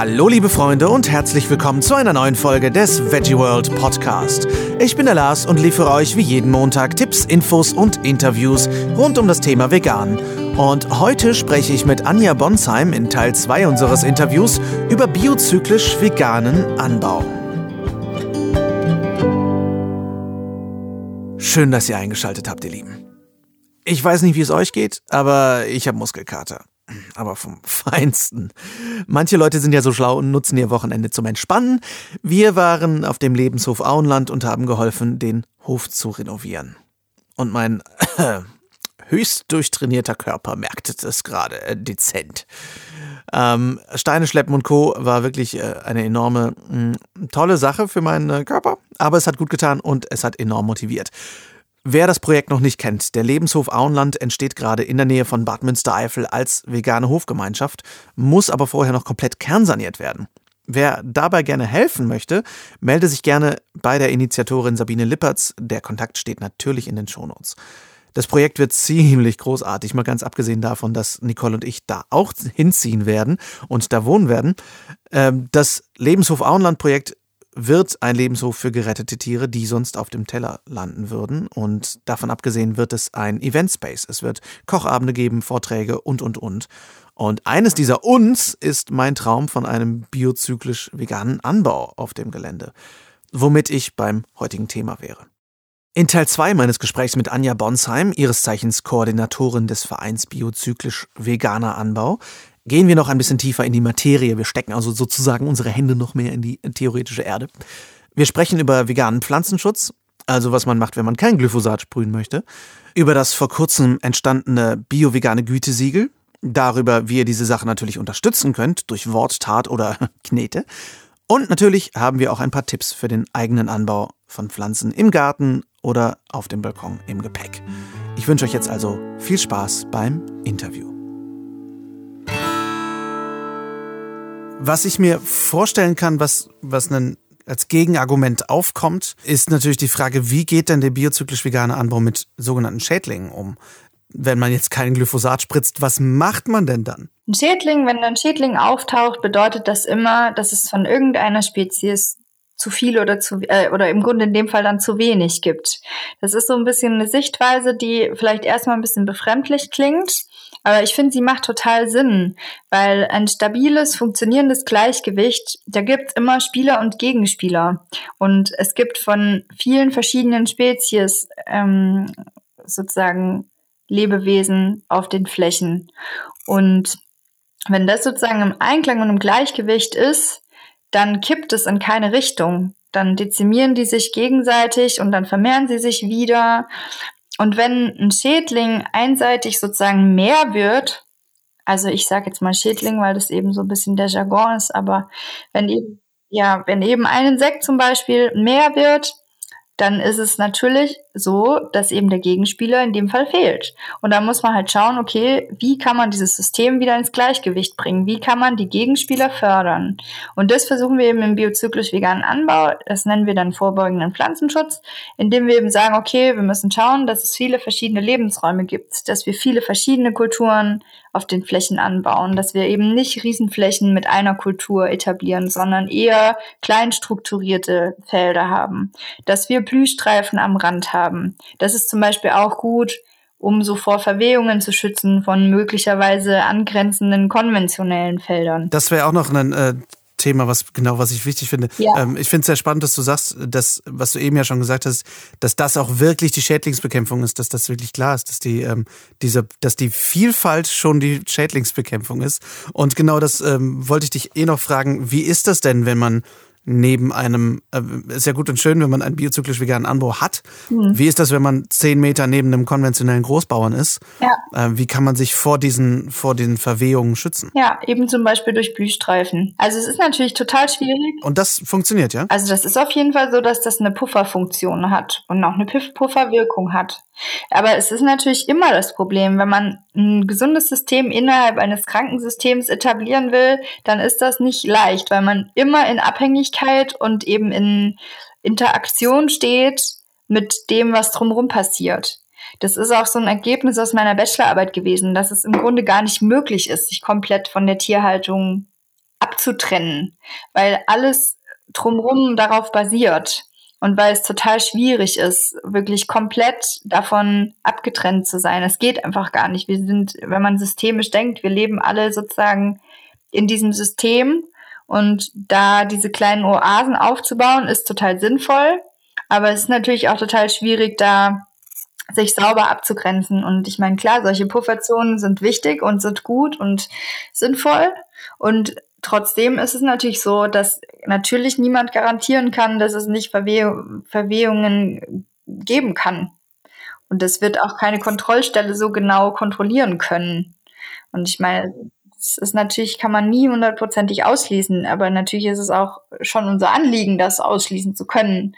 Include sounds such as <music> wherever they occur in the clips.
Hallo liebe Freunde und herzlich willkommen zu einer neuen Folge des Veggie World Podcast. Ich bin der Lars und liefere euch wie jeden Montag Tipps, Infos und Interviews rund um das Thema Vegan. Und heute spreche ich mit Anja Bonsheim in Teil 2 unseres Interviews über biozyklisch veganen Anbau. Schön, dass ihr eingeschaltet habt, ihr Lieben. Ich weiß nicht, wie es euch geht, aber ich habe Muskelkater aber vom <laughs> Feinsten. Manche Leute sind ja so schlau und nutzen ihr Wochenende zum Entspannen. Wir waren auf dem Lebenshof Auenland und haben geholfen, den Hof zu renovieren. Und mein äh, <clears throat> höchst durchtrainierter Körper merkte das gerade äh, dezent. Ähm, Steine schleppen und Co. war wirklich äh, eine enorme, mh, tolle Sache für meinen äh, Körper, aber es hat gut getan und es hat enorm motiviert. Wer das Projekt noch nicht kennt, der Lebenshof Auenland entsteht gerade in der Nähe von Bad Münstereifel als vegane Hofgemeinschaft, muss aber vorher noch komplett kernsaniert werden. Wer dabei gerne helfen möchte, melde sich gerne bei der Initiatorin Sabine Lippertz. Der Kontakt steht natürlich in den Shownotes. Das Projekt wird ziemlich großartig, mal ganz abgesehen davon, dass Nicole und ich da auch hinziehen werden und da wohnen werden. Ähm, das Lebenshof Auenland-Projekt wird ein Lebenshof für gerettete Tiere, die sonst auf dem Teller landen würden. Und davon abgesehen wird es ein Eventspace. Es wird Kochabende geben, Vorträge und, und, und. Und eines dieser uns ist mein Traum von einem biozyklisch veganen Anbau auf dem Gelände, womit ich beim heutigen Thema wäre. In Teil 2 meines Gesprächs mit Anja Bonsheim, ihres Zeichens Koordinatorin des Vereins Biozyklisch Veganer Anbau, gehen wir noch ein bisschen tiefer in die Materie. Wir stecken also sozusagen unsere Hände noch mehr in die theoretische Erde. Wir sprechen über veganen Pflanzenschutz, also was man macht, wenn man kein Glyphosat sprühen möchte, über das vor kurzem entstandene bio-vegane Gütesiegel, darüber, wie ihr diese Sache natürlich unterstützen könnt, durch Wort, Tat oder <laughs> Knete. Und natürlich haben wir auch ein paar Tipps für den eigenen Anbau von Pflanzen im Garten oder auf dem Balkon im Gepäck. Ich wünsche euch jetzt also viel Spaß beim Interview. Was ich mir vorstellen kann, was, was einen als Gegenargument aufkommt, ist natürlich die Frage, wie geht denn der biozyklisch vegane Anbau mit sogenannten Schädlingen um? Wenn man jetzt kein Glyphosat spritzt, was macht man denn dann? Ein Schädling, wenn ein Schädling auftaucht, bedeutet das immer, dass es von irgendeiner Spezies zu viel oder zu äh, oder im Grunde in dem Fall dann zu wenig gibt. Das ist so ein bisschen eine Sichtweise, die vielleicht erstmal ein bisschen befremdlich klingt, aber ich finde, sie macht total Sinn, weil ein stabiles, funktionierendes Gleichgewicht, da gibt's immer Spieler und Gegenspieler. Und es gibt von vielen verschiedenen Spezies ähm, sozusagen Lebewesen auf den Flächen. Und wenn das sozusagen im Einklang und im Gleichgewicht ist, dann kippt es in keine Richtung. Dann dezimieren die sich gegenseitig und dann vermehren sie sich wieder. Und wenn ein Schädling einseitig sozusagen mehr wird, also ich sage jetzt mal Schädling, weil das eben so ein bisschen der Jargon ist, aber wenn eben, ja, wenn eben ein Insekt zum Beispiel mehr wird, dann ist es natürlich so, dass eben der Gegenspieler in dem Fall fehlt. Und da muss man halt schauen, okay, wie kann man dieses System wieder ins Gleichgewicht bringen? Wie kann man die Gegenspieler fördern? Und das versuchen wir eben im biozyklisch veganen Anbau. Das nennen wir dann vorbeugenden Pflanzenschutz, indem wir eben sagen, okay, wir müssen schauen, dass es viele verschiedene Lebensräume gibt, dass wir viele verschiedene Kulturen auf den Flächen anbauen, dass wir eben nicht Riesenflächen mit einer Kultur etablieren, sondern eher klein strukturierte Felder haben, dass wir Blühstreifen am Rand haben. Das ist zum Beispiel auch gut, um so vor Verwehungen zu schützen von möglicherweise angrenzenden konventionellen Feldern. Das wäre auch noch ein äh, Thema, was genau, was ich wichtig finde. Ja. Ähm, ich finde es sehr spannend, dass du sagst, dass, was du eben ja schon gesagt hast, dass das auch wirklich die Schädlingsbekämpfung ist, dass das wirklich klar ist, dass die, ähm, diese, dass die Vielfalt schon die Schädlingsbekämpfung ist. Und genau das ähm, wollte ich dich eh noch fragen. Wie ist das denn, wenn man neben einem, äh, ist ja gut und schön, wenn man einen biozyklisch veganen Anbau hat. Mhm. Wie ist das, wenn man zehn Meter neben einem konventionellen Großbauern ist? Ja. Äh, wie kann man sich vor diesen, vor den Verwehungen schützen? Ja, eben zum Beispiel durch Blühstreifen. Also es ist natürlich total schwierig. Und das funktioniert, ja? Also das ist auf jeden Fall so, dass das eine Pufferfunktion hat und auch eine Pufferwirkung hat. Aber es ist natürlich immer das Problem, wenn man ein gesundes System innerhalb eines Krankensystems etablieren will, dann ist das nicht leicht, weil man immer in Abhängigkeit und eben in Interaktion steht mit dem, was drumherum passiert. Das ist auch so ein Ergebnis aus meiner Bachelorarbeit gewesen, dass es im Grunde gar nicht möglich ist, sich komplett von der Tierhaltung abzutrennen, weil alles drumherum darauf basiert und weil es total schwierig ist, wirklich komplett davon abgetrennt zu sein. Es geht einfach gar nicht. Wir sind, wenn man systemisch denkt, wir leben alle sozusagen in diesem System und da diese kleinen Oasen aufzubauen, ist total sinnvoll. Aber es ist natürlich auch total schwierig, da sich sauber abzugrenzen. Und ich meine, klar, solche Pufferzonen sind wichtig und sind gut und sinnvoll. Und trotzdem ist es natürlich so, dass natürlich niemand garantieren kann, dass es nicht Verweh Verwehungen geben kann. Und das wird auch keine Kontrollstelle so genau kontrollieren können. Und ich meine, es ist natürlich, kann man nie hundertprozentig ausschließen, aber natürlich ist es auch schon unser Anliegen, das ausschließen zu können.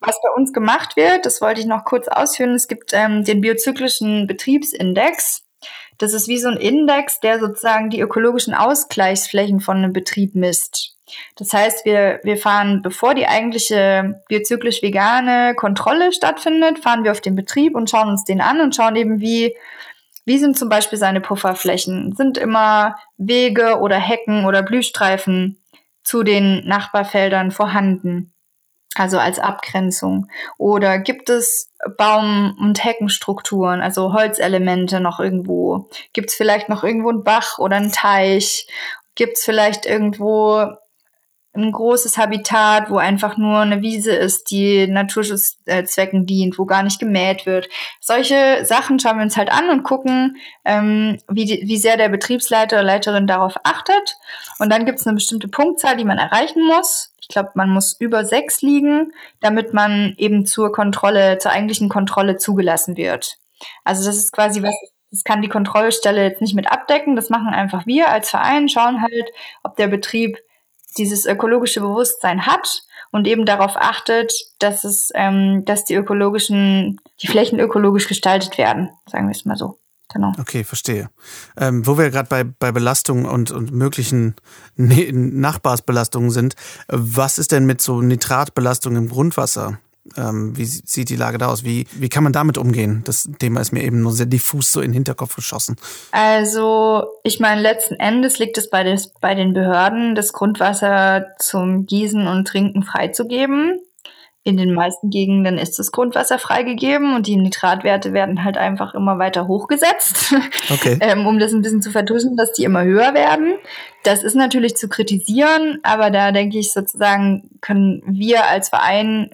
Was bei uns gemacht wird, das wollte ich noch kurz ausführen, es gibt ähm, den biozyklischen Betriebsindex. Das ist wie so ein Index, der sozusagen die ökologischen Ausgleichsflächen von einem Betrieb misst. Das heißt, wir, wir fahren, bevor die eigentliche biozyklisch vegane Kontrolle stattfindet, fahren wir auf den Betrieb und schauen uns den an und schauen eben, wie, wie sind zum Beispiel seine Pufferflächen? Sind immer Wege oder Hecken oder Blühstreifen zu den Nachbarfeldern vorhanden? also als Abgrenzung? Oder gibt es Baum- und Heckenstrukturen, also Holzelemente noch irgendwo? Gibt es vielleicht noch irgendwo einen Bach oder einen Teich? Gibt es vielleicht irgendwo ein großes Habitat, wo einfach nur eine Wiese ist, die Naturschutzzwecken dient, wo gar nicht gemäht wird. Solche Sachen schauen wir uns halt an und gucken, ähm, wie, die, wie sehr der Betriebsleiter oder Leiterin darauf achtet. Und dann gibt es eine bestimmte Punktzahl, die man erreichen muss. Ich glaube, man muss über sechs liegen, damit man eben zur Kontrolle, zur eigentlichen Kontrolle zugelassen wird. Also das ist quasi was, das kann die Kontrollstelle jetzt nicht mit abdecken. Das machen einfach wir als Verein, schauen halt, ob der Betrieb dieses ökologische Bewusstsein hat und eben darauf achtet, dass es, ähm, dass die ökologischen, die Flächen ökologisch gestaltet werden, sagen wir es mal so. Genau. Okay, verstehe. Ähm, wo wir gerade bei, bei Belastungen und, und möglichen ne Nachbarsbelastungen sind, was ist denn mit so Nitratbelastung im Grundwasser? Ähm, wie sieht die Lage da aus? Wie, wie kann man damit umgehen? Das Thema ist mir eben nur sehr diffus so in den Hinterkopf geschossen. Also, ich meine, letzten Endes liegt es bei, des, bei den Behörden, das Grundwasser zum Gießen und Trinken freizugeben. In den meisten Gegenden ist das Grundwasser freigegeben und die Nitratwerte werden halt einfach immer weiter hochgesetzt, <laughs> okay. ähm, um das ein bisschen zu vertuschen, dass die immer höher werden. Das ist natürlich zu kritisieren, aber da denke ich sozusagen, können wir als Verein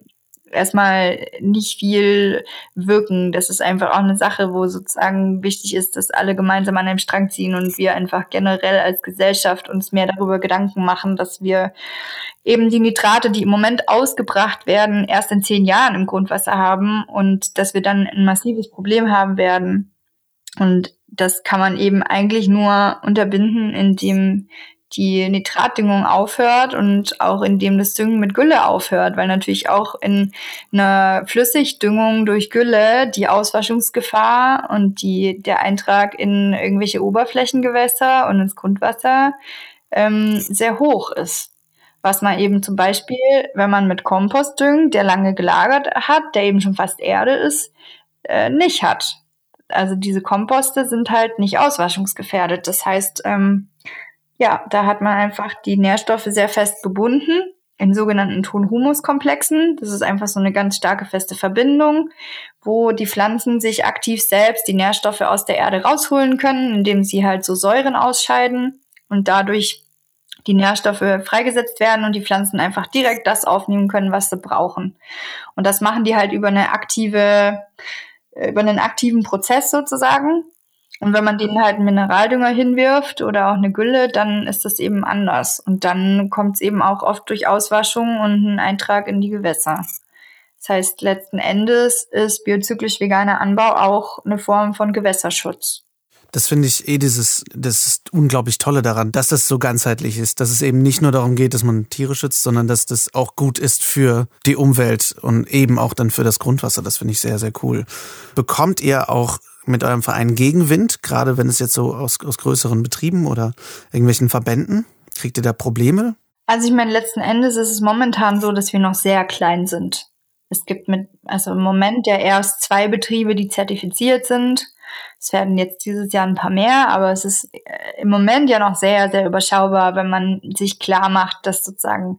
erstmal nicht viel wirken. Das ist einfach auch eine Sache, wo sozusagen wichtig ist, dass alle gemeinsam an einem Strang ziehen und wir einfach generell als Gesellschaft uns mehr darüber Gedanken machen, dass wir eben die Nitrate, die im Moment ausgebracht werden, erst in zehn Jahren im Grundwasser haben und dass wir dann ein massives Problem haben werden. Und das kann man eben eigentlich nur unterbinden, indem die Nitratdüngung aufhört und auch indem das Düngen mit Gülle aufhört, weil natürlich auch in einer Flüssigdüngung durch Gülle die Auswaschungsgefahr und die, der Eintrag in irgendwelche Oberflächengewässer und ins Grundwasser ähm, sehr hoch ist. Was man eben zum Beispiel, wenn man mit Kompost düngt, der lange gelagert hat, der eben schon fast Erde ist, äh, nicht hat. Also diese Komposte sind halt nicht auswaschungsgefährdet. Das heißt, ähm, ja, da hat man einfach die Nährstoffe sehr fest gebunden in sogenannten Ton-Humus-Komplexen. Das ist einfach so eine ganz starke feste Verbindung, wo die Pflanzen sich aktiv selbst die Nährstoffe aus der Erde rausholen können, indem sie halt so Säuren ausscheiden und dadurch die Nährstoffe freigesetzt werden und die Pflanzen einfach direkt das aufnehmen können, was sie brauchen. Und das machen die halt über eine aktive, über einen aktiven Prozess sozusagen. Und wenn man denen halt einen Mineraldünger hinwirft oder auch eine Gülle, dann ist das eben anders. Und dann kommt es eben auch oft durch Auswaschung und einen Eintrag in die Gewässer. Das heißt, letzten Endes ist biozyklisch veganer Anbau auch eine Form von Gewässerschutz. Das finde ich eh dieses, das ist unglaublich tolle daran, dass das so ganzheitlich ist, dass es eben nicht nur darum geht, dass man Tiere schützt, sondern dass das auch gut ist für die Umwelt und eben auch dann für das Grundwasser. Das finde ich sehr, sehr cool. Bekommt ihr auch mit eurem Verein Gegenwind, gerade wenn es jetzt so aus, aus größeren Betrieben oder irgendwelchen Verbänden? Kriegt ihr da Probleme? Also ich meine, letzten Endes ist es momentan so, dass wir noch sehr klein sind. Es gibt mit, also im Moment ja erst zwei Betriebe, die zertifiziert sind. Es werden jetzt dieses Jahr ein paar mehr, aber es ist äh, im Moment ja noch sehr, sehr überschaubar, wenn man sich klar macht, dass sozusagen,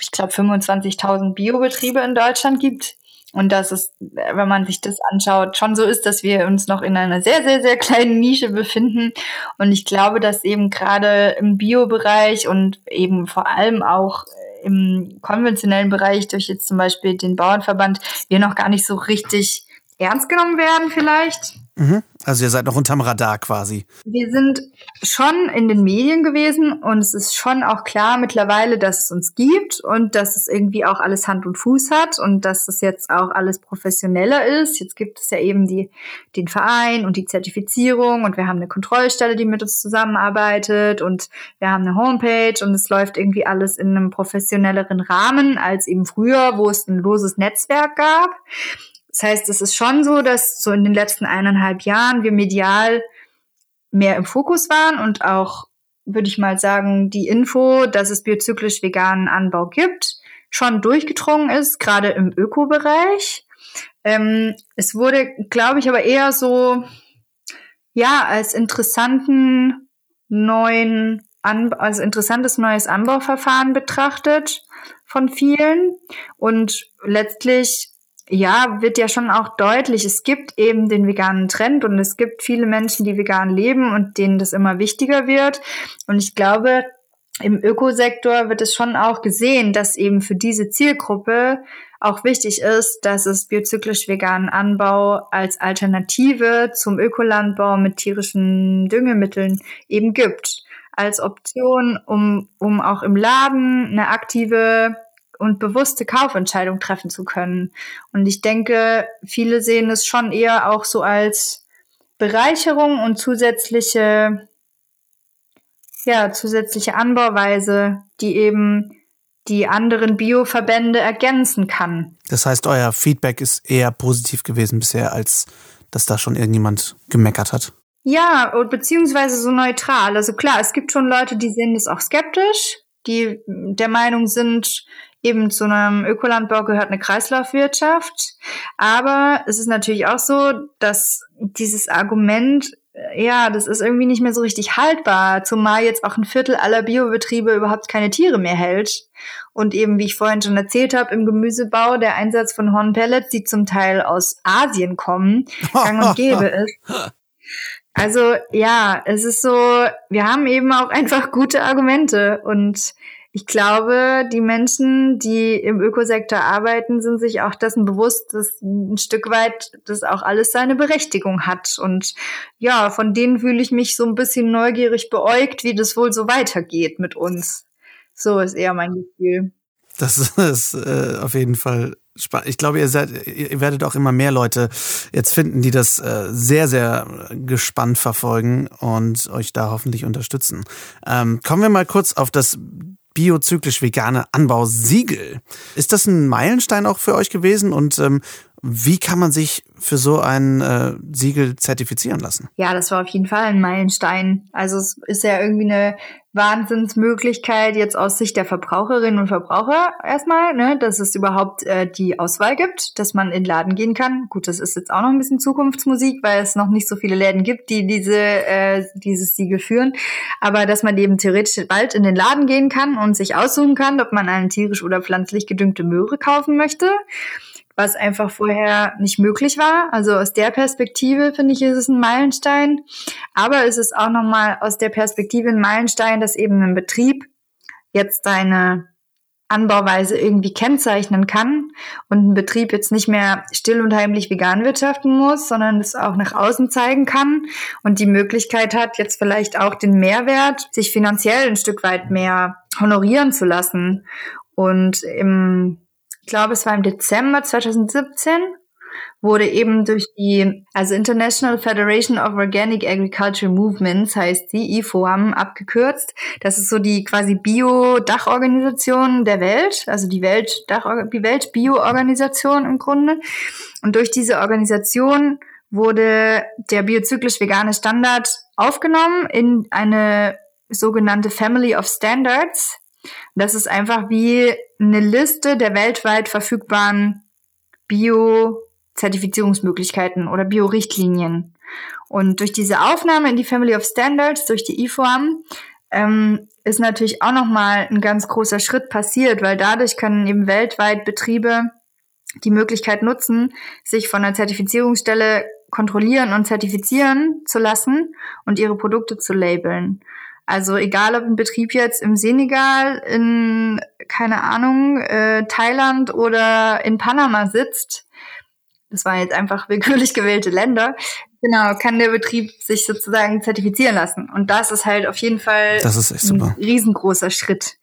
ich glaube, 25.000 Biobetriebe in Deutschland gibt. Und dass es, wenn man sich das anschaut, schon so ist, dass wir uns noch in einer sehr, sehr, sehr kleinen Nische befinden. Und ich glaube, dass eben gerade im Biobereich und eben vor allem auch im konventionellen Bereich durch jetzt zum Beispiel den Bauernverband wir noch gar nicht so richtig ernst genommen werden vielleicht. Mhm. Also ihr seid noch unterm Radar quasi. Wir sind schon in den Medien gewesen und es ist schon auch klar mittlerweile, dass es uns gibt und dass es irgendwie auch alles Hand und Fuß hat und dass es jetzt auch alles professioneller ist. Jetzt gibt es ja eben die, den Verein und die Zertifizierung und wir haben eine Kontrollstelle, die mit uns zusammenarbeitet und wir haben eine Homepage und es läuft irgendwie alles in einem professionelleren Rahmen als eben früher, wo es ein loses Netzwerk gab. Das heißt, es ist schon so, dass so in den letzten eineinhalb Jahren wir medial mehr im Fokus waren und auch, würde ich mal sagen, die Info, dass es biozyklisch veganen Anbau gibt, schon durchgedrungen ist, gerade im Ökobereich. Ähm, es wurde, glaube ich, aber eher so, ja, als interessanten neuen, An also interessantes neues Anbauverfahren betrachtet von vielen. Und letztlich ja, wird ja schon auch deutlich, es gibt eben den veganen Trend und es gibt viele Menschen, die vegan leben und denen das immer wichtiger wird. Und ich glaube, im Ökosektor wird es schon auch gesehen, dass eben für diese Zielgruppe auch wichtig ist, dass es biozyklisch veganen Anbau als Alternative zum Ökolandbau mit tierischen Düngemitteln eben gibt. Als Option, um, um auch im Laden eine aktive und bewusste Kaufentscheidung treffen zu können. Und ich denke, viele sehen es schon eher auch so als Bereicherung und zusätzliche, ja, zusätzliche Anbauweise, die eben die anderen Bioverbände ergänzen kann. Das heißt, euer Feedback ist eher positiv gewesen bisher, als dass da schon irgendjemand gemeckert hat. Ja, beziehungsweise so neutral. Also klar, es gibt schon Leute, die sehen das auch skeptisch, die der Meinung sind, eben zu einem Ökolandbau gehört eine Kreislaufwirtschaft. Aber es ist natürlich auch so, dass dieses Argument äh, ja, das ist irgendwie nicht mehr so richtig haltbar, zumal jetzt auch ein Viertel aller Biobetriebe überhaupt keine Tiere mehr hält. Und eben, wie ich vorhin schon erzählt habe, im Gemüsebau der Einsatz von Hornpellets, die zum Teil aus Asien kommen, <laughs> gang und gäbe ist. Also ja, es ist so, wir haben eben auch einfach gute Argumente und ich glaube, die Menschen, die im Ökosektor arbeiten, sind sich auch dessen bewusst, dass ein Stück weit das auch alles seine Berechtigung hat. Und ja, von denen fühle ich mich so ein bisschen neugierig beäugt, wie das wohl so weitergeht mit uns. So ist eher mein Gefühl. Das <laughs> ist äh, auf jeden Fall spannend. Ich glaube, ihr, seid, ihr werdet auch immer mehr Leute jetzt finden, die das äh, sehr, sehr gespannt verfolgen und euch da hoffentlich unterstützen. Ähm, kommen wir mal kurz auf das biozyklisch vegane Anbausiegel. Ist das ein Meilenstein auch für euch gewesen und ähm, wie kann man sich für so ein äh, Siegel zertifizieren lassen? Ja, das war auf jeden Fall ein Meilenstein. Also es ist ja irgendwie eine Wahnsinnsmöglichkeit jetzt aus Sicht der Verbraucherinnen und Verbraucher erstmal, ne, dass es überhaupt äh, die Auswahl gibt, dass man in den Laden gehen kann. Gut, das ist jetzt auch noch ein bisschen Zukunftsmusik, weil es noch nicht so viele Läden gibt, die diese äh, dieses Siegel führen. Aber dass man eben theoretisch bald in den Laden gehen kann und sich aussuchen kann, ob man eine tierisch oder pflanzlich gedüngte Möhre kaufen möchte was einfach vorher nicht möglich war. Also aus der Perspektive finde ich, ist es ein Meilenstein. Aber es ist auch nochmal aus der Perspektive ein Meilenstein, dass eben ein Betrieb jetzt seine Anbauweise irgendwie kennzeichnen kann und ein Betrieb jetzt nicht mehr still und heimlich vegan wirtschaften muss, sondern es auch nach außen zeigen kann und die Möglichkeit hat, jetzt vielleicht auch den Mehrwert, sich finanziell ein Stück weit mehr honorieren zu lassen. Und im ich glaube, es war im Dezember 2017, wurde eben durch die, also International Federation of Organic Agriculture Movements heißt die, IFOAM abgekürzt. Das ist so die quasi Bio-Dachorganisation der Welt, also die Welt, Dach, die Welt-Bio-Organisation im Grunde. Und durch diese Organisation wurde der biozyklisch vegane Standard aufgenommen in eine sogenannte Family of Standards. Das ist einfach wie eine Liste der weltweit verfügbaren Bio-Zertifizierungsmöglichkeiten oder Bio-Richtlinien. Und durch diese Aufnahme in die Family of Standards, durch die IFOAM, ähm, ist natürlich auch nochmal ein ganz großer Schritt passiert, weil dadurch können eben weltweit Betriebe die Möglichkeit nutzen, sich von einer Zertifizierungsstelle kontrollieren und zertifizieren zu lassen und ihre Produkte zu labeln. Also egal, ob ein Betrieb jetzt im Senegal, in, keine Ahnung, äh, Thailand oder in Panama sitzt, das waren jetzt einfach <laughs> willkürlich gewählte Länder, genau, kann der Betrieb sich sozusagen zertifizieren lassen. Und das ist halt auf jeden Fall ein riesengroßer Schritt,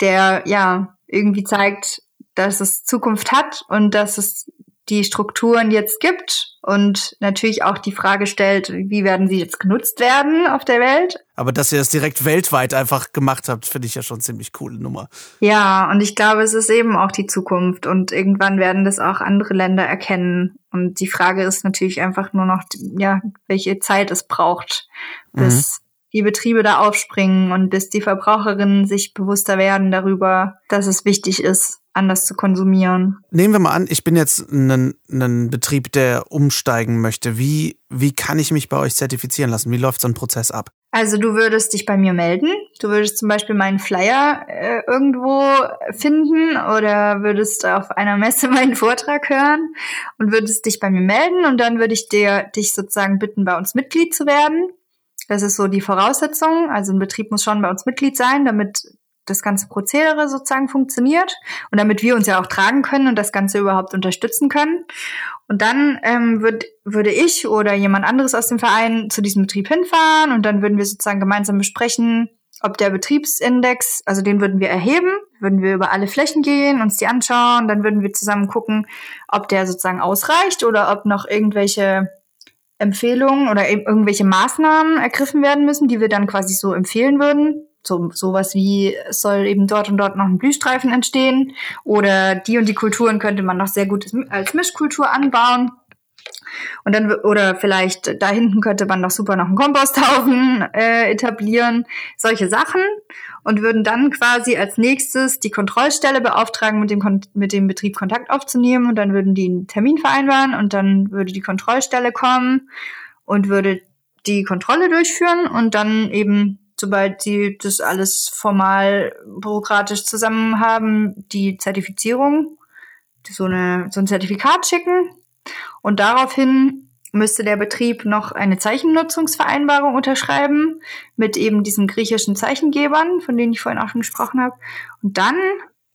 der ja irgendwie zeigt, dass es Zukunft hat und dass es die Strukturen jetzt gibt und natürlich auch die Frage stellt, wie werden sie jetzt genutzt werden auf der Welt. Aber dass ihr das direkt weltweit einfach gemacht habt, finde ich ja schon ziemlich coole Nummer. Ja, und ich glaube, es ist eben auch die Zukunft und irgendwann werden das auch andere Länder erkennen. Und die Frage ist natürlich einfach nur noch, ja, welche Zeit es braucht, bis mhm. die Betriebe da aufspringen und bis die Verbraucherinnen sich bewusster werden darüber, dass es wichtig ist, anders zu konsumieren. Nehmen wir mal an, ich bin jetzt ein, ein Betrieb, der umsteigen möchte. Wie, wie kann ich mich bei euch zertifizieren lassen? Wie läuft so ein Prozess ab? Also du würdest dich bei mir melden. Du würdest zum Beispiel meinen Flyer äh, irgendwo finden oder würdest auf einer Messe <laughs> meinen Vortrag hören und würdest dich bei mir melden und dann würde ich dir dich sozusagen bitten, bei uns Mitglied zu werden. Das ist so die Voraussetzung. Also ein Betrieb muss schon bei uns Mitglied sein, damit das ganze Prozedere sozusagen funktioniert und damit wir uns ja auch tragen können und das Ganze überhaupt unterstützen können. Und dann ähm, würd, würde ich oder jemand anderes aus dem Verein zu diesem Betrieb hinfahren und dann würden wir sozusagen gemeinsam besprechen, ob der Betriebsindex, also den würden wir erheben, würden wir über alle Flächen gehen, uns die anschauen, dann würden wir zusammen gucken, ob der sozusagen ausreicht oder ob noch irgendwelche Empfehlungen oder irgendwelche Maßnahmen ergriffen werden müssen, die wir dann quasi so empfehlen würden so sowas wie es soll eben dort und dort noch ein Blühstreifen entstehen. Oder die und die Kulturen könnte man noch sehr gut als Mischkultur anbauen. Und dann oder vielleicht da hinten könnte man noch super noch einen Komposthaufen äh, etablieren, solche Sachen. Und würden dann quasi als nächstes die Kontrollstelle beauftragen, mit dem mit dem Betrieb Kontakt aufzunehmen. Und dann würden die einen Termin vereinbaren und dann würde die Kontrollstelle kommen und würde die Kontrolle durchführen und dann eben sobald sie das alles formal bürokratisch zusammen haben, die Zertifizierung, so, eine, so ein Zertifikat schicken. Und daraufhin müsste der Betrieb noch eine Zeichennutzungsvereinbarung unterschreiben mit eben diesen griechischen Zeichengebern, von denen ich vorhin auch schon gesprochen habe. Und dann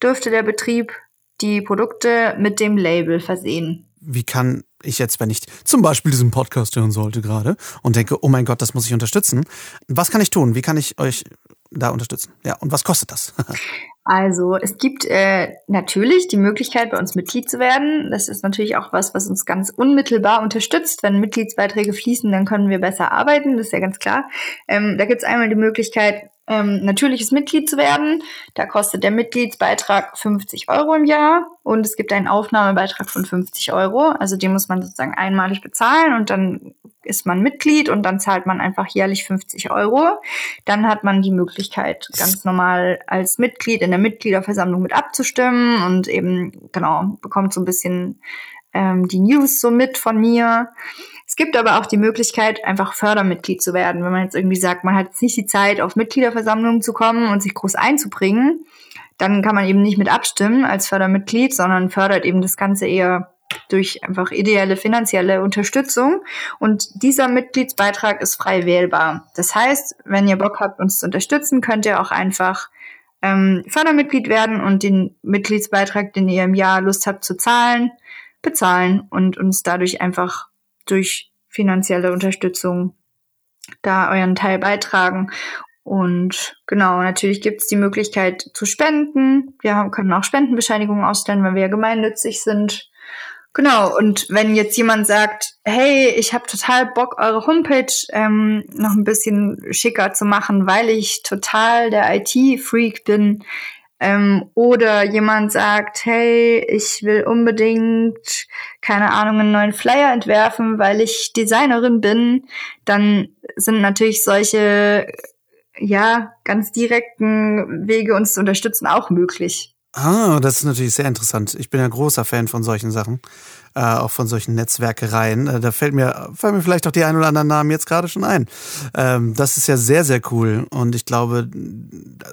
dürfte der Betrieb die Produkte mit dem Label versehen. Wie kann ich jetzt, wenn ich zum Beispiel diesen Podcast hören sollte gerade und denke, oh mein Gott, das muss ich unterstützen. Was kann ich tun? Wie kann ich euch da unterstützen? Ja, und was kostet das? <laughs> also es gibt äh, natürlich die Möglichkeit, bei uns Mitglied zu werden. Das ist natürlich auch was, was uns ganz unmittelbar unterstützt. Wenn Mitgliedsbeiträge fließen, dann können wir besser arbeiten, das ist ja ganz klar. Ähm, da gibt es einmal die Möglichkeit, ähm, natürliches Mitglied zu werden. Da kostet der Mitgliedsbeitrag 50 Euro im Jahr und es gibt einen Aufnahmebeitrag von 50 Euro. Also den muss man sozusagen einmalig bezahlen und dann ist man Mitglied und dann zahlt man einfach jährlich 50 Euro. Dann hat man die Möglichkeit, ganz normal als Mitglied in der Mitgliederversammlung mit abzustimmen und eben, genau, bekommt so ein bisschen ähm, die News so mit von mir. Es gibt aber auch die Möglichkeit, einfach Fördermitglied zu werden. Wenn man jetzt irgendwie sagt, man hat jetzt nicht die Zeit, auf Mitgliederversammlungen zu kommen und sich groß einzubringen, dann kann man eben nicht mit abstimmen als Fördermitglied, sondern fördert eben das Ganze eher durch einfach ideelle finanzielle Unterstützung. Und dieser Mitgliedsbeitrag ist frei wählbar. Das heißt, wenn ihr Bock habt, uns zu unterstützen, könnt ihr auch einfach ähm, Fördermitglied werden und den Mitgliedsbeitrag, den ihr im Jahr Lust habt zu zahlen, bezahlen und uns dadurch einfach durch finanzielle Unterstützung da euren Teil beitragen. Und genau, natürlich gibt es die Möglichkeit zu spenden. Wir haben, können auch Spendenbescheinigungen ausstellen, weil wir ja gemeinnützig sind. Genau, und wenn jetzt jemand sagt, hey, ich habe total Bock, eure Homepage ähm, noch ein bisschen schicker zu machen, weil ich total der IT-Freak bin, ähm, oder jemand sagt, hey, ich will unbedingt, keine Ahnung, einen neuen Flyer entwerfen, weil ich Designerin bin, dann sind natürlich solche, ja, ganz direkten Wege uns zu unterstützen auch möglich. Ah, das ist natürlich sehr interessant. Ich bin ja großer Fan von solchen Sachen, äh, auch von solchen Netzwerkereien. Äh, da fällt mir, fallen mir vielleicht auch die ein oder anderen Namen jetzt gerade schon ein. Ähm, das ist ja sehr, sehr cool. Und ich glaube,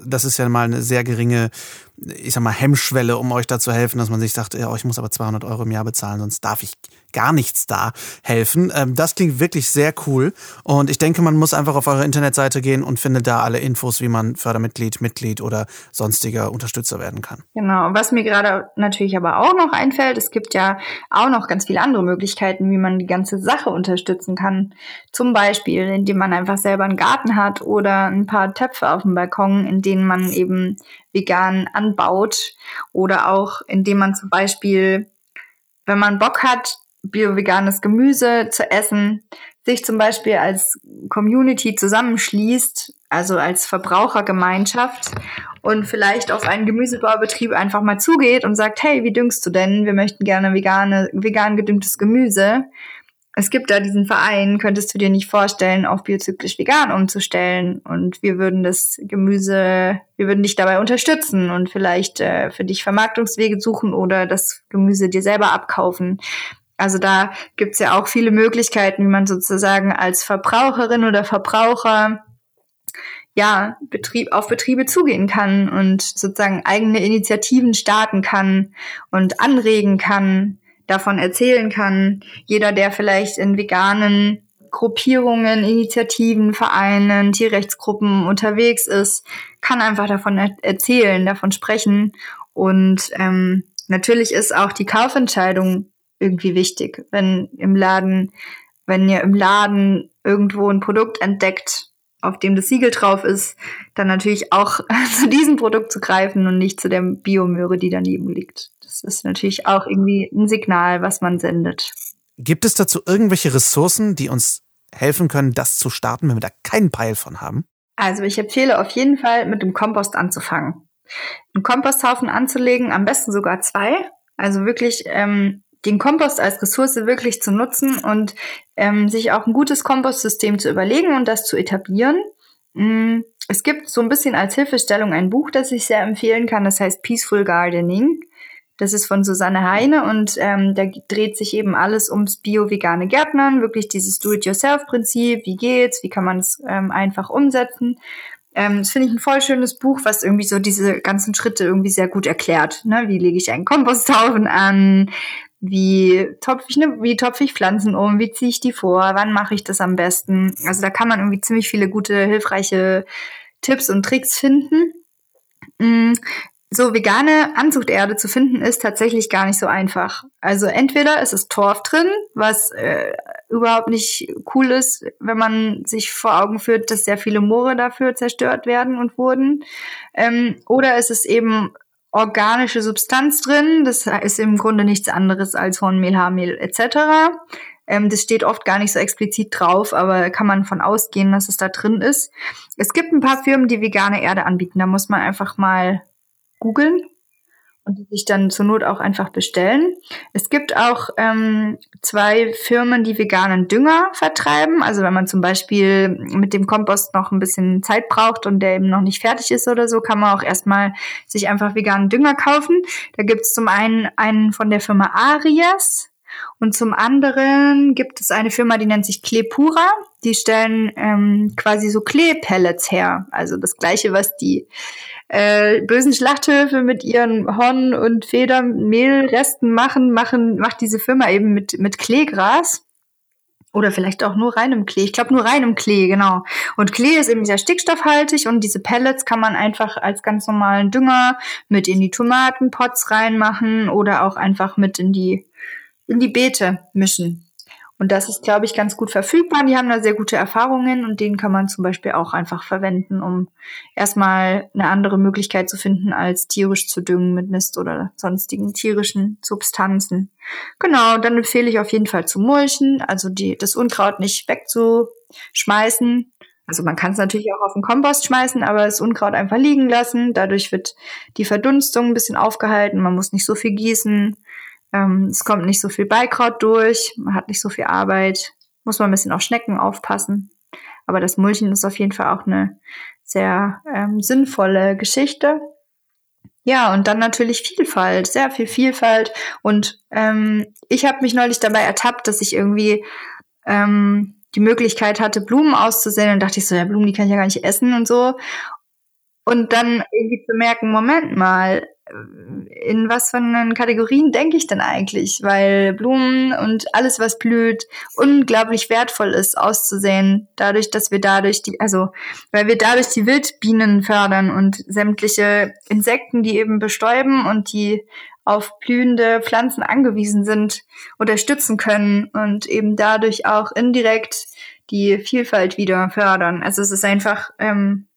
das ist ja mal eine sehr geringe ich sag mal, Hemmschwelle, um euch da zu helfen, dass man sich sagt, ja, ich muss aber 200 Euro im Jahr bezahlen, sonst darf ich gar nichts da helfen. Ähm, das klingt wirklich sehr cool. Und ich denke, man muss einfach auf eure Internetseite gehen und findet da alle Infos, wie man Fördermitglied, Mitglied oder sonstiger Unterstützer werden kann. Genau. Was mir gerade natürlich aber auch noch einfällt, es gibt ja auch noch ganz viele andere Möglichkeiten, wie man die ganze Sache unterstützen kann. Zum Beispiel, indem man einfach selber einen Garten hat oder ein paar Töpfe auf dem Balkon, in denen man eben vegan anbaut oder auch indem man zum Beispiel, wenn man Bock hat, bio-veganes Gemüse zu essen, sich zum Beispiel als Community zusammenschließt, also als Verbrauchergemeinschaft und vielleicht auf einen Gemüsebaubetrieb einfach mal zugeht und sagt, hey, wie düngst du denn? Wir möchten gerne vegane, vegan gedüngtes Gemüse es gibt da diesen Verein, könntest du dir nicht vorstellen, auf biozyklisch vegan umzustellen. Und wir würden das Gemüse, wir würden dich dabei unterstützen und vielleicht äh, für dich Vermarktungswege suchen oder das Gemüse dir selber abkaufen. Also da gibt's ja auch viele Möglichkeiten, wie man sozusagen als Verbraucherin oder Verbraucher ja, Betrieb, auf Betriebe zugehen kann und sozusagen eigene Initiativen starten kann und anregen kann, davon erzählen kann. Jeder, der vielleicht in veganen Gruppierungen, Initiativen, Vereinen, Tierrechtsgruppen unterwegs ist, kann einfach davon er erzählen, davon sprechen. Und ähm, natürlich ist auch die Kaufentscheidung irgendwie wichtig. Wenn im Laden, wenn ihr im Laden irgendwo ein Produkt entdeckt, auf dem das Siegel drauf ist, dann natürlich auch <laughs> zu diesem Produkt zu greifen und nicht zu der Biomöhre, die daneben liegt. Das ist natürlich auch irgendwie ein Signal, was man sendet. Gibt es dazu irgendwelche Ressourcen, die uns helfen können, das zu starten, wenn wir da keinen Peil von haben? Also ich empfehle auf jeden Fall, mit dem Kompost anzufangen. Einen Komposthaufen anzulegen, am besten sogar zwei. Also wirklich ähm, den Kompost als Ressource wirklich zu nutzen und ähm, sich auch ein gutes Kompostsystem zu überlegen und das zu etablieren. Mm, es gibt so ein bisschen als Hilfestellung ein Buch, das ich sehr empfehlen kann. Das heißt Peaceful Gardening. Das ist von Susanne Heine und ähm, da dreht sich eben alles ums bio-vegane Gärtnern, wirklich dieses Do-it-yourself-Prinzip. Wie geht's? Wie kann man es ähm, einfach umsetzen? Ähm, das finde ich ein voll schönes Buch, was irgendwie so diese ganzen Schritte irgendwie sehr gut erklärt. Ne? Wie lege ich einen Komposthaufen an? Wie topfe ich, ne, wie topfe ich Pflanzen um? Wie ziehe ich die vor? Wann mache ich das am besten? Also da kann man irgendwie ziemlich viele gute, hilfreiche Tipps und Tricks finden. Mm, so vegane Anzuchterde zu finden, ist tatsächlich gar nicht so einfach. Also entweder ist es Torf drin, was äh, überhaupt nicht cool ist, wenn man sich vor Augen führt, dass sehr viele Moore dafür zerstört werden und wurden. Ähm, oder ist es eben organische Substanz drin, das ist im Grunde nichts anderes als Hornmehl, Haarmehl etc. Ähm, das steht oft gar nicht so explizit drauf, aber kann man von ausgehen, dass es da drin ist. Es gibt ein paar Firmen, die vegane Erde anbieten. Da muss man einfach mal googeln und die sich dann zur Not auch einfach bestellen. Es gibt auch ähm, zwei Firmen, die veganen Dünger vertreiben. Also wenn man zum Beispiel mit dem Kompost noch ein bisschen Zeit braucht und der eben noch nicht fertig ist oder so, kann man auch erstmal sich einfach veganen Dünger kaufen. Da gibt es zum einen einen von der Firma Arias. Und zum anderen gibt es eine Firma, die nennt sich Klepura. Die stellen ähm, quasi so Kleepellets her. Also das gleiche, was die äh, bösen Schlachthöfe mit ihren Horn- und Federmehlresten machen, machen, macht diese Firma eben mit, mit Kleegras. Oder vielleicht auch nur reinem Klee. Ich glaube nur reinem Klee, genau. Und Klee ist eben sehr stickstoffhaltig und diese Pellets kann man einfach als ganz normalen Dünger mit in die Tomatenpots reinmachen oder auch einfach mit in die, in die Beete mischen. Und das ist, glaube ich, ganz gut verfügbar. Die haben da sehr gute Erfahrungen und den kann man zum Beispiel auch einfach verwenden, um erstmal eine andere Möglichkeit zu finden, als tierisch zu düngen mit Mist oder sonstigen tierischen Substanzen. Genau, dann empfehle ich auf jeden Fall zu mulchen, also die, das Unkraut nicht wegzuschmeißen. Also man kann es natürlich auch auf den Kompost schmeißen, aber das Unkraut einfach liegen lassen. Dadurch wird die Verdunstung ein bisschen aufgehalten. Man muss nicht so viel gießen. Ähm, es kommt nicht so viel Beikraut durch, man hat nicht so viel Arbeit, muss man ein bisschen auf Schnecken aufpassen. Aber das Mulchen ist auf jeden Fall auch eine sehr ähm, sinnvolle Geschichte. Ja, und dann natürlich Vielfalt, sehr viel Vielfalt. Und ähm, ich habe mich neulich dabei ertappt, dass ich irgendwie ähm, die Möglichkeit hatte, Blumen auszusehen. Und dachte ich so, ja, Blumen, die kann ich ja gar nicht essen und so. Und dann irgendwie zu merken, Moment mal, in was von Kategorien denke ich denn eigentlich? Weil Blumen und alles, was blüht, unglaublich wertvoll ist auszusehen, dadurch, dass wir dadurch die, also, weil wir dadurch die Wildbienen fördern und sämtliche Insekten, die eben bestäuben und die auf blühende Pflanzen angewiesen sind, unterstützen können und eben dadurch auch indirekt die Vielfalt wieder fördern. Also es ist einfach, ähm,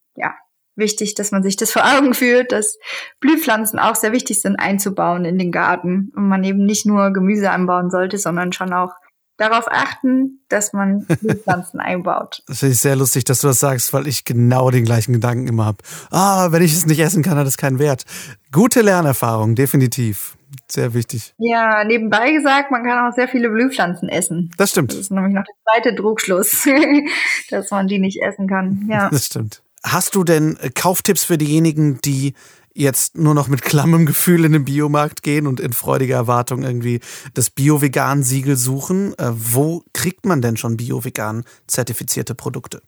wichtig, dass man sich das vor Augen führt, dass Blühpflanzen auch sehr wichtig sind einzubauen in den Garten und man eben nicht nur Gemüse anbauen sollte, sondern schon auch darauf achten, dass man <laughs> Blühpflanzen einbaut. Das finde ich sehr lustig, dass du das sagst, weil ich genau den gleichen Gedanken immer habe. Ah, wenn ich es nicht essen kann, hat es keinen Wert. Gute Lernerfahrung, definitiv. Sehr wichtig. Ja, nebenbei gesagt, man kann auch sehr viele Blühpflanzen essen. Das stimmt. Das ist nämlich noch der zweite Trugschluss, <laughs> dass man die nicht essen kann. Ja. Das stimmt. Hast du denn äh, Kauftipps für diejenigen, die jetzt nur noch mit klammem Gefühl in den Biomarkt gehen und in freudiger Erwartung irgendwie das Bio-Vegan-Siegel suchen? Äh, wo kriegt man denn schon Bio-Vegan zertifizierte Produkte?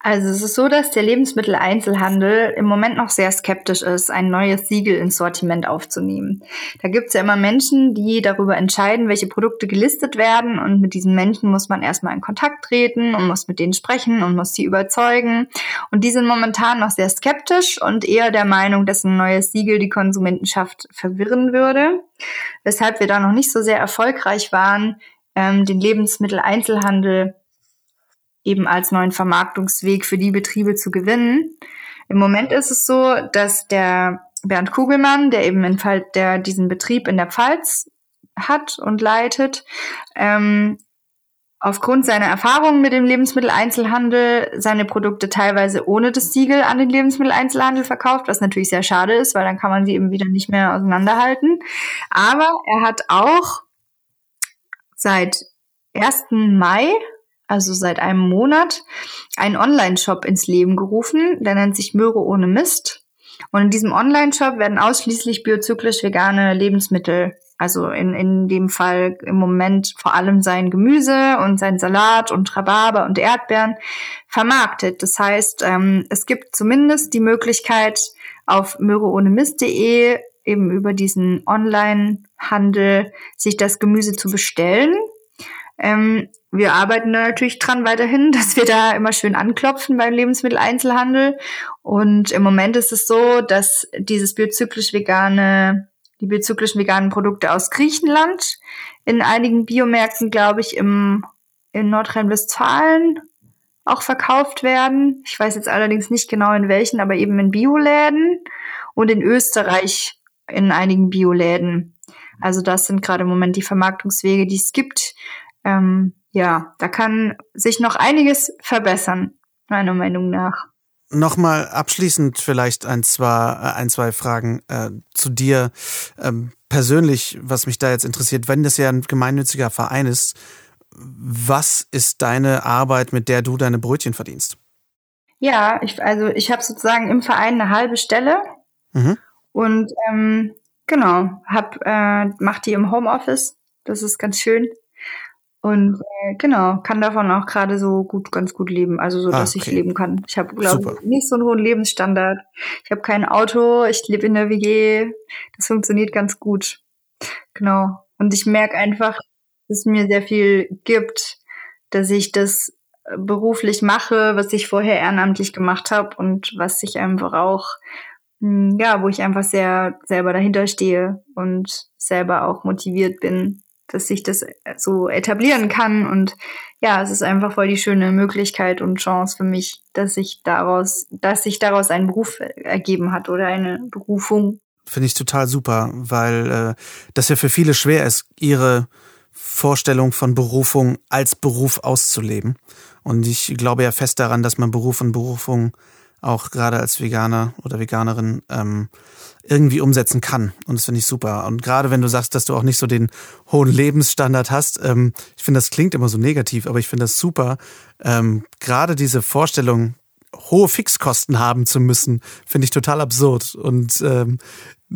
Also es ist so, dass der Lebensmitteleinzelhandel im Moment noch sehr skeptisch ist, ein neues Siegel ins Sortiment aufzunehmen. Da gibt es ja immer Menschen, die darüber entscheiden, welche Produkte gelistet werden und mit diesen Menschen muss man erstmal in Kontakt treten und muss mit denen sprechen und muss sie überzeugen. Und die sind momentan noch sehr skeptisch und eher der Meinung, dass ein neues Siegel die Konsumentenschaft verwirren würde, weshalb wir da noch nicht so sehr erfolgreich waren, ähm, den Lebensmitteleinzelhandel eben als neuen Vermarktungsweg für die Betriebe zu gewinnen. Im Moment ist es so, dass der Bernd Kugelmann, der eben in Fall, der diesen Betrieb in der Pfalz hat und leitet, ähm, aufgrund seiner Erfahrungen mit dem Lebensmitteleinzelhandel seine Produkte teilweise ohne das Siegel an den Lebensmitteleinzelhandel verkauft, was natürlich sehr schade ist, weil dann kann man sie eben wieder nicht mehr auseinanderhalten. Aber er hat auch seit 1. Mai also seit einem Monat, einen Online-Shop ins Leben gerufen. Der nennt sich Möhre ohne Mist. Und in diesem Online-Shop werden ausschließlich biozyklisch vegane Lebensmittel, also in, in dem Fall im Moment vor allem sein Gemüse und sein Salat und Rhabarber und Erdbeeren, vermarktet. Das heißt, ähm, es gibt zumindest die Möglichkeit, auf möhreohnemist.de eben über diesen Online-Handel sich das Gemüse zu bestellen. Ähm, wir arbeiten da natürlich dran weiterhin, <laughs> dass wir da immer schön anklopfen beim Lebensmitteleinzelhandel. Und im Moment ist es so, dass dieses biozyklisch vegane, die biozyklischen veganen Produkte aus Griechenland in einigen Biomärkten, glaube ich, im, in Nordrhein-Westfalen auch verkauft werden. Ich weiß jetzt allerdings nicht genau in welchen, aber eben in Bioläden und in Österreich in einigen Bioläden. Also das sind gerade im Moment die Vermarktungswege, die es gibt. Ähm, ja, da kann sich noch einiges verbessern, meiner Meinung nach. Nochmal abschließend vielleicht ein, zwei, äh, ein, zwei Fragen äh, zu dir ähm, persönlich, was mich da jetzt interessiert. Wenn das ja ein gemeinnütziger Verein ist, was ist deine Arbeit, mit der du deine Brötchen verdienst? Ja, ich, also ich habe sozusagen im Verein eine halbe Stelle mhm. und ähm, genau, hab, äh, mach die im Homeoffice. Das ist ganz schön. Und äh, genau, kann davon auch gerade so gut, ganz gut leben. Also so, ah, dass okay. ich leben kann. Ich habe, glaube ich, nicht so einen hohen Lebensstandard. Ich habe kein Auto, ich lebe in der WG. Das funktioniert ganz gut. Genau. Und ich merke einfach, dass es mir sehr viel gibt, dass ich das äh, beruflich mache, was ich vorher ehrenamtlich gemacht habe und was ich einfach auch, hm, ja, wo ich einfach sehr selber dahinter stehe und selber auch motiviert bin, dass sich das so etablieren kann. Und ja, es ist einfach voll die schöne Möglichkeit und Chance für mich, dass sich daraus, dass sich daraus ein Beruf ergeben hat oder eine Berufung. Finde ich total super, weil äh, das ja für viele schwer ist, ihre Vorstellung von Berufung als Beruf auszuleben. Und ich glaube ja fest daran, dass man Beruf und Berufung auch gerade als Veganer oder Veganerin ähm, irgendwie umsetzen kann. Und das finde ich super. Und gerade wenn du sagst, dass du auch nicht so den hohen Lebensstandard hast, ähm, ich finde, das klingt immer so negativ, aber ich finde das super. Ähm, gerade diese Vorstellung, hohe Fixkosten haben zu müssen, finde ich total absurd und ähm,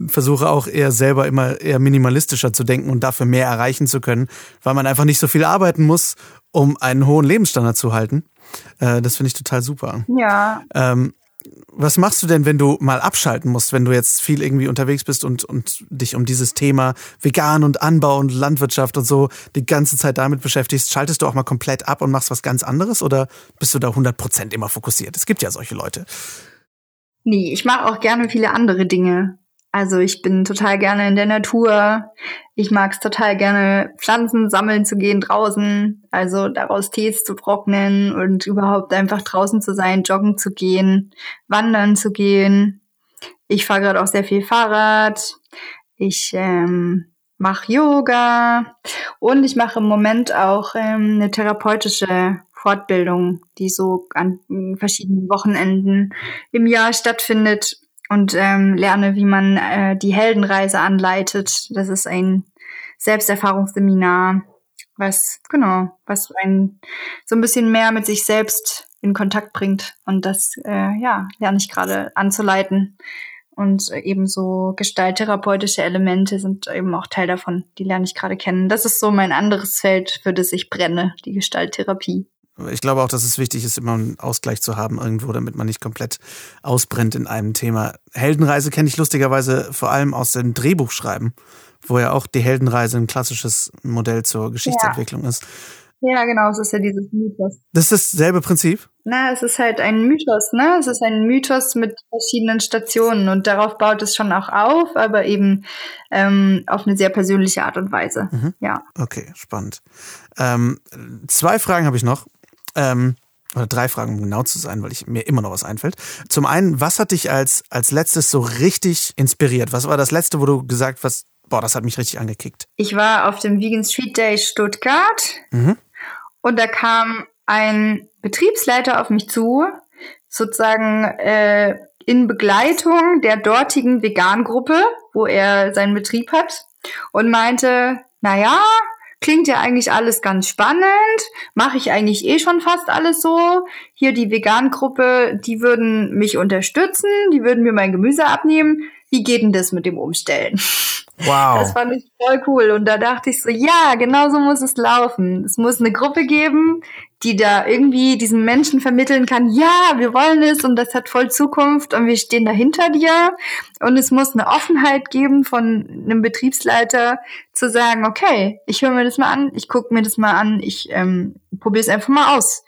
versuche auch eher selber immer eher minimalistischer zu denken und dafür mehr erreichen zu können, weil man einfach nicht so viel arbeiten muss, um einen hohen Lebensstandard zu halten. Äh, das finde ich total super. Ja. Ähm, was machst du denn, wenn du mal abschalten musst, wenn du jetzt viel irgendwie unterwegs bist und, und dich um dieses Thema vegan und Anbau und Landwirtschaft und so die ganze Zeit damit beschäftigst? Schaltest du auch mal komplett ab und machst was ganz anderes oder bist du da 100% immer fokussiert? Es gibt ja solche Leute. Nee, ich mache auch gerne viele andere Dinge. Also ich bin total gerne in der Natur. Ich mag es total gerne, Pflanzen sammeln zu gehen draußen, also daraus Tees zu trocknen und überhaupt einfach draußen zu sein, joggen zu gehen, wandern zu gehen. Ich fahre gerade auch sehr viel Fahrrad. Ich ähm, mache Yoga und ich mache im Moment auch ähm, eine therapeutische Fortbildung, die so an verschiedenen Wochenenden im Jahr stattfindet und ähm, lerne, wie man äh, die Heldenreise anleitet. Das ist ein Selbsterfahrungsseminar, was genau, was ein so ein bisschen mehr mit sich selbst in Kontakt bringt. Und das äh, ja lerne ich gerade anzuleiten. Und eben so gestalttherapeutische Elemente sind eben auch Teil davon. Die lerne ich gerade kennen. Das ist so mein anderes Feld, für das ich brenne, die Gestalttherapie. Ich glaube auch, dass es wichtig ist, immer einen Ausgleich zu haben irgendwo, damit man nicht komplett ausbrennt in einem Thema. Heldenreise kenne ich lustigerweise vor allem aus dem Drehbuchschreiben, wo ja auch die Heldenreise ein klassisches Modell zur Geschichtsentwicklung ja. ist. Ja, genau, es ist ja dieses Mythos. Das ist dasselbe Prinzip? Na, es ist halt ein Mythos, ne? Es ist ein Mythos mit verschiedenen Stationen und darauf baut es schon auch auf, aber eben ähm, auf eine sehr persönliche Art und Weise. Mhm. Ja. Okay, spannend. Ähm, zwei Fragen habe ich noch. Ähm, oder drei Fragen, um genau zu sein, weil ich, mir immer noch was einfällt. Zum einen, was hat dich als, als letztes so richtig inspiriert? Was war das letzte, wo du gesagt hast, boah, das hat mich richtig angekickt? Ich war auf dem Vegan Street Day Stuttgart mhm. und da kam ein Betriebsleiter auf mich zu, sozusagen äh, in Begleitung der dortigen Vegan-Gruppe, wo er seinen Betrieb hat und meinte, naja, klingt ja eigentlich alles ganz spannend, mache ich eigentlich eh schon fast alles so. Hier die Vegan-Gruppe, die würden mich unterstützen, die würden mir mein Gemüse abnehmen. Wie geht denn das mit dem Umstellen? Wow. Das fand ich voll cool. Und da dachte ich so, ja, genau so muss es laufen. Es muss eine Gruppe geben, die da irgendwie diesen Menschen vermitteln kann, ja, wir wollen es und das hat voll Zukunft und wir stehen da hinter dir. Und es muss eine Offenheit geben von einem Betriebsleiter zu sagen, okay, ich höre mir das mal an, ich gucke mir das mal an, ich ähm, probiere es einfach mal aus.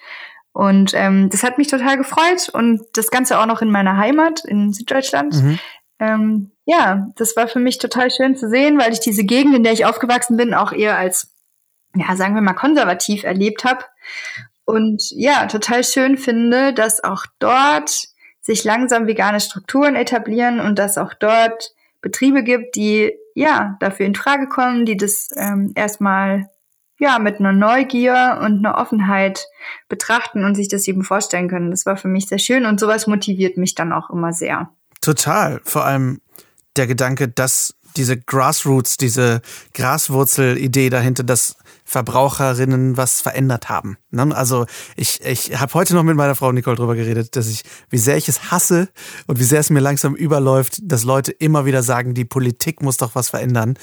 Und ähm, das hat mich total gefreut und das Ganze auch noch in meiner Heimat in Süddeutschland. Mhm. Ähm, ja, das war für mich total schön zu sehen, weil ich diese Gegend, in der ich aufgewachsen bin, auch eher als ja, sagen wir mal, konservativ erlebt habe. Und ja, total schön finde, dass auch dort sich langsam vegane Strukturen etablieren und dass auch dort Betriebe gibt, die ja dafür in Frage kommen, die das ähm, erstmal ja mit einer Neugier und einer Offenheit betrachten und sich das eben vorstellen können. Das war für mich sehr schön und sowas motiviert mich dann auch immer sehr. Total. Vor allem der Gedanke, dass diese Grassroots, diese Graswurzel-Idee dahinter, dass Verbraucherinnen was verändert haben. Ne? Also ich, ich habe heute noch mit meiner Frau Nicole drüber geredet, dass ich, wie sehr ich es hasse und wie sehr es mir langsam überläuft, dass Leute immer wieder sagen, die Politik muss doch was verändern.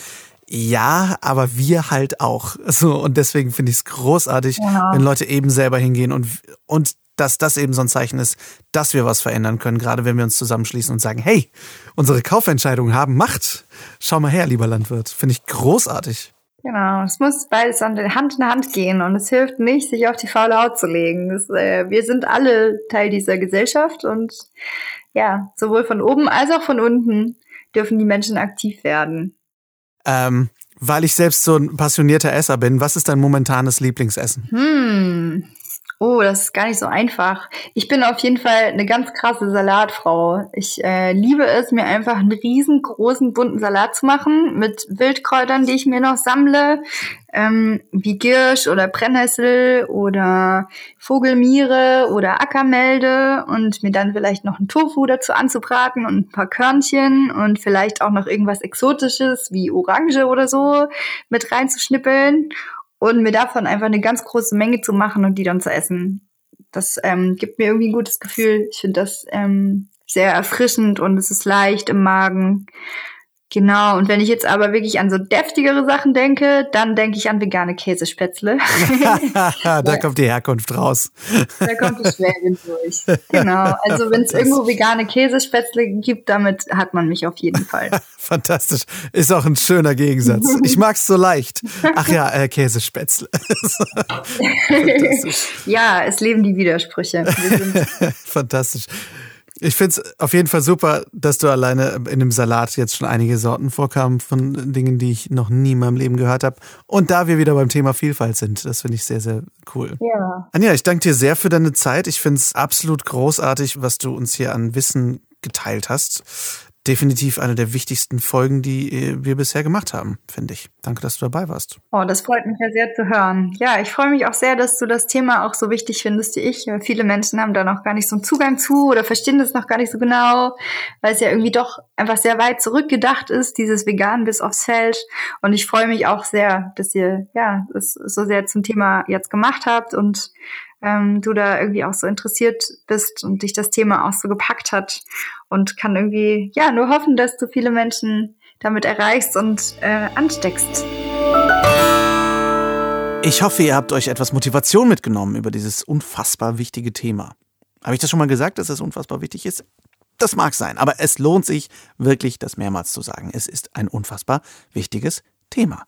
Ja, aber wir halt auch. So, und deswegen finde ich es großartig, ja. wenn Leute eben selber hingehen und, und dass das eben so ein Zeichen ist, dass wir was verändern können, gerade wenn wir uns zusammenschließen und sagen, hey, unsere Kaufentscheidungen haben Macht. Schau mal her, lieber Landwirt. Finde ich großartig. Genau, es muss beides an Hand in Hand gehen und es hilft nicht, sich auf die faule Haut zu legen. Das, äh, wir sind alle Teil dieser Gesellschaft und ja, sowohl von oben als auch von unten dürfen die Menschen aktiv werden. Ähm, weil ich selbst so ein passionierter Esser bin, was ist dein momentanes Lieblingsessen? Hm, Oh, das ist gar nicht so einfach. Ich bin auf jeden Fall eine ganz krasse Salatfrau. Ich äh, liebe es, mir einfach einen riesengroßen bunten Salat zu machen mit Wildkräutern, die ich mir noch sammle, ähm, wie Girsch oder Brennnessel oder Vogelmiere oder Ackermelde und mir dann vielleicht noch ein Tofu dazu anzubraten und ein paar Körnchen und vielleicht auch noch irgendwas Exotisches wie Orange oder so mit reinzuschnippeln und mir davon einfach eine ganz große Menge zu machen und die dann zu essen. Das ähm, gibt mir irgendwie ein gutes Gefühl. Ich finde das ähm, sehr erfrischend und es ist leicht im Magen. Genau, und wenn ich jetzt aber wirklich an so deftigere Sachen denke, dann denke ich an vegane Käsespätzle. <laughs> da kommt die Herkunft raus. Da kommt die Schwäbin durch. <laughs> Genau, also wenn es irgendwo vegane Käsespätzle gibt, damit hat man mich auf jeden Fall. <laughs> Fantastisch, ist auch ein schöner Gegensatz. Ich mag's so leicht. Ach ja, äh, Käsespätzle. ja, es leben die Widersprüche. Fantastisch. Ich finde es auf jeden Fall super, dass du alleine in dem Salat jetzt schon einige Sorten vorkamen von Dingen, die ich noch nie in meinem Leben gehört habe. Und da wir wieder beim Thema Vielfalt sind, das finde ich sehr, sehr cool. Ja. Anja, ich danke dir sehr für deine Zeit. Ich finde es absolut großartig, was du uns hier an Wissen geteilt hast definitiv eine der wichtigsten Folgen, die äh, wir bisher gemacht haben, finde ich. Danke, dass du dabei warst. Oh, das freut mich ja sehr zu hören. Ja, ich freue mich auch sehr, dass du das Thema auch so wichtig findest wie ich. Viele Menschen haben da noch gar nicht so einen Zugang zu oder verstehen das noch gar nicht so genau, weil es ja irgendwie doch einfach sehr weit zurückgedacht ist, dieses Vegan bis aufs Feld. Und ich freue mich auch sehr, dass ihr ja es so sehr zum Thema jetzt gemacht habt und ähm, du da irgendwie auch so interessiert bist und dich das Thema auch so gepackt hat und kann irgendwie ja nur hoffen, dass du viele Menschen damit erreichst und äh, ansteckst. Ich hoffe, ihr habt euch etwas Motivation mitgenommen über dieses unfassbar wichtige Thema. Habe ich das schon mal gesagt, dass es unfassbar wichtig ist? Das mag sein, aber es lohnt sich wirklich, das mehrmals zu sagen. Es ist ein unfassbar wichtiges Thema.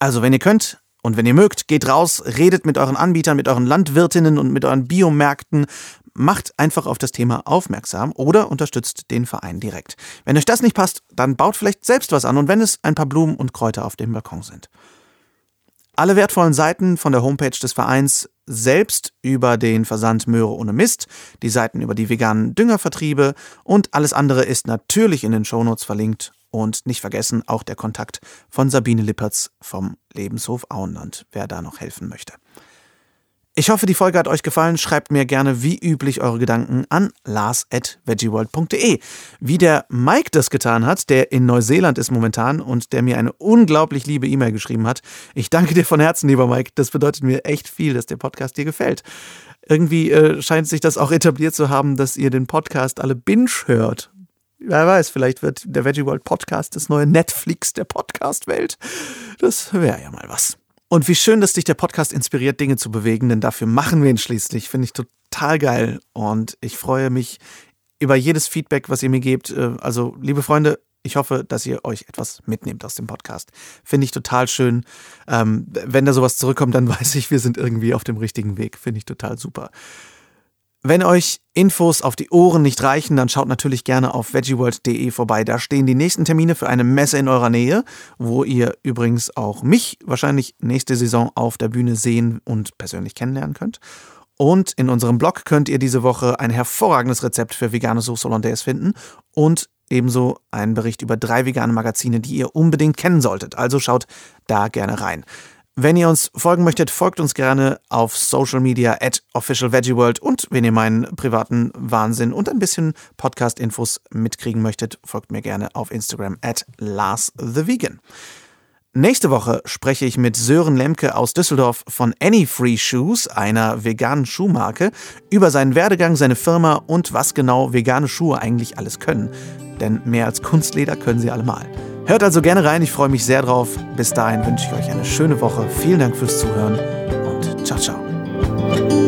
Also, wenn ihr könnt, und wenn ihr mögt, geht raus, redet mit euren Anbietern, mit euren Landwirtinnen und mit euren Biomärkten, macht einfach auf das Thema aufmerksam oder unterstützt den Verein direkt. Wenn euch das nicht passt, dann baut vielleicht selbst was an und wenn es ein paar Blumen und Kräuter auf dem Balkon sind. Alle wertvollen Seiten von der Homepage des Vereins selbst über den Versand Möhre ohne Mist, die Seiten über die veganen Düngervertriebe und alles andere ist natürlich in den Shownotes verlinkt und nicht vergessen auch der Kontakt von Sabine Lippertz vom Lebenshof Auenland, wer da noch helfen möchte. Ich hoffe, die Folge hat euch gefallen. Schreibt mir gerne wie üblich eure Gedanken an lars.veggieworld.de. Wie der Mike das getan hat, der in Neuseeland ist momentan und der mir eine unglaublich liebe E-Mail geschrieben hat. Ich danke dir von Herzen, lieber Mike. Das bedeutet mir echt viel, dass der Podcast dir gefällt. Irgendwie äh, scheint sich das auch etabliert zu haben, dass ihr den Podcast alle binge hört. Wer weiß, vielleicht wird der Veggie World Podcast das neue Netflix der Podcast-Welt. Das wäre ja mal was. Und wie schön, dass dich der Podcast inspiriert, Dinge zu bewegen, denn dafür machen wir ihn schließlich. Finde ich total geil. Und ich freue mich über jedes Feedback, was ihr mir gebt. Äh, also, liebe Freunde, ich hoffe, dass ihr euch etwas mitnehmt aus dem Podcast. Finde ich total schön. Ähm, wenn da sowas zurückkommt, dann <laughs> weiß ich, wir sind irgendwie auf dem richtigen Weg. Finde ich total super. Wenn euch Infos auf die Ohren nicht reichen, dann schaut natürlich gerne auf veggieworld.de vorbei. Da stehen die nächsten Termine für eine Messe in eurer Nähe, wo ihr übrigens auch mich wahrscheinlich nächste Saison auf der Bühne sehen und persönlich kennenlernen könnt. Und in unserem Blog könnt ihr diese Woche ein hervorragendes Rezept für vegane Sauce Hollandaise finden und ebenso einen Bericht über drei vegane Magazine, die ihr unbedingt kennen solltet. Also schaut da gerne rein. Wenn ihr uns folgen möchtet, folgt uns gerne auf Social Media at OfficialVeggieWorld und wenn ihr meinen privaten Wahnsinn und ein bisschen Podcast-Infos mitkriegen möchtet, folgt mir gerne auf Instagram at LarsTheVegan. Nächste Woche spreche ich mit Sören Lemke aus Düsseldorf von Any Free Shoes, einer veganen Schuhmarke, über seinen Werdegang, seine Firma und was genau vegane Schuhe eigentlich alles können. Denn mehr als Kunstleder können sie allemal. Hört also gerne rein, ich freue mich sehr drauf. Bis dahin wünsche ich euch eine schöne Woche. Vielen Dank fürs Zuhören und ciao, ciao.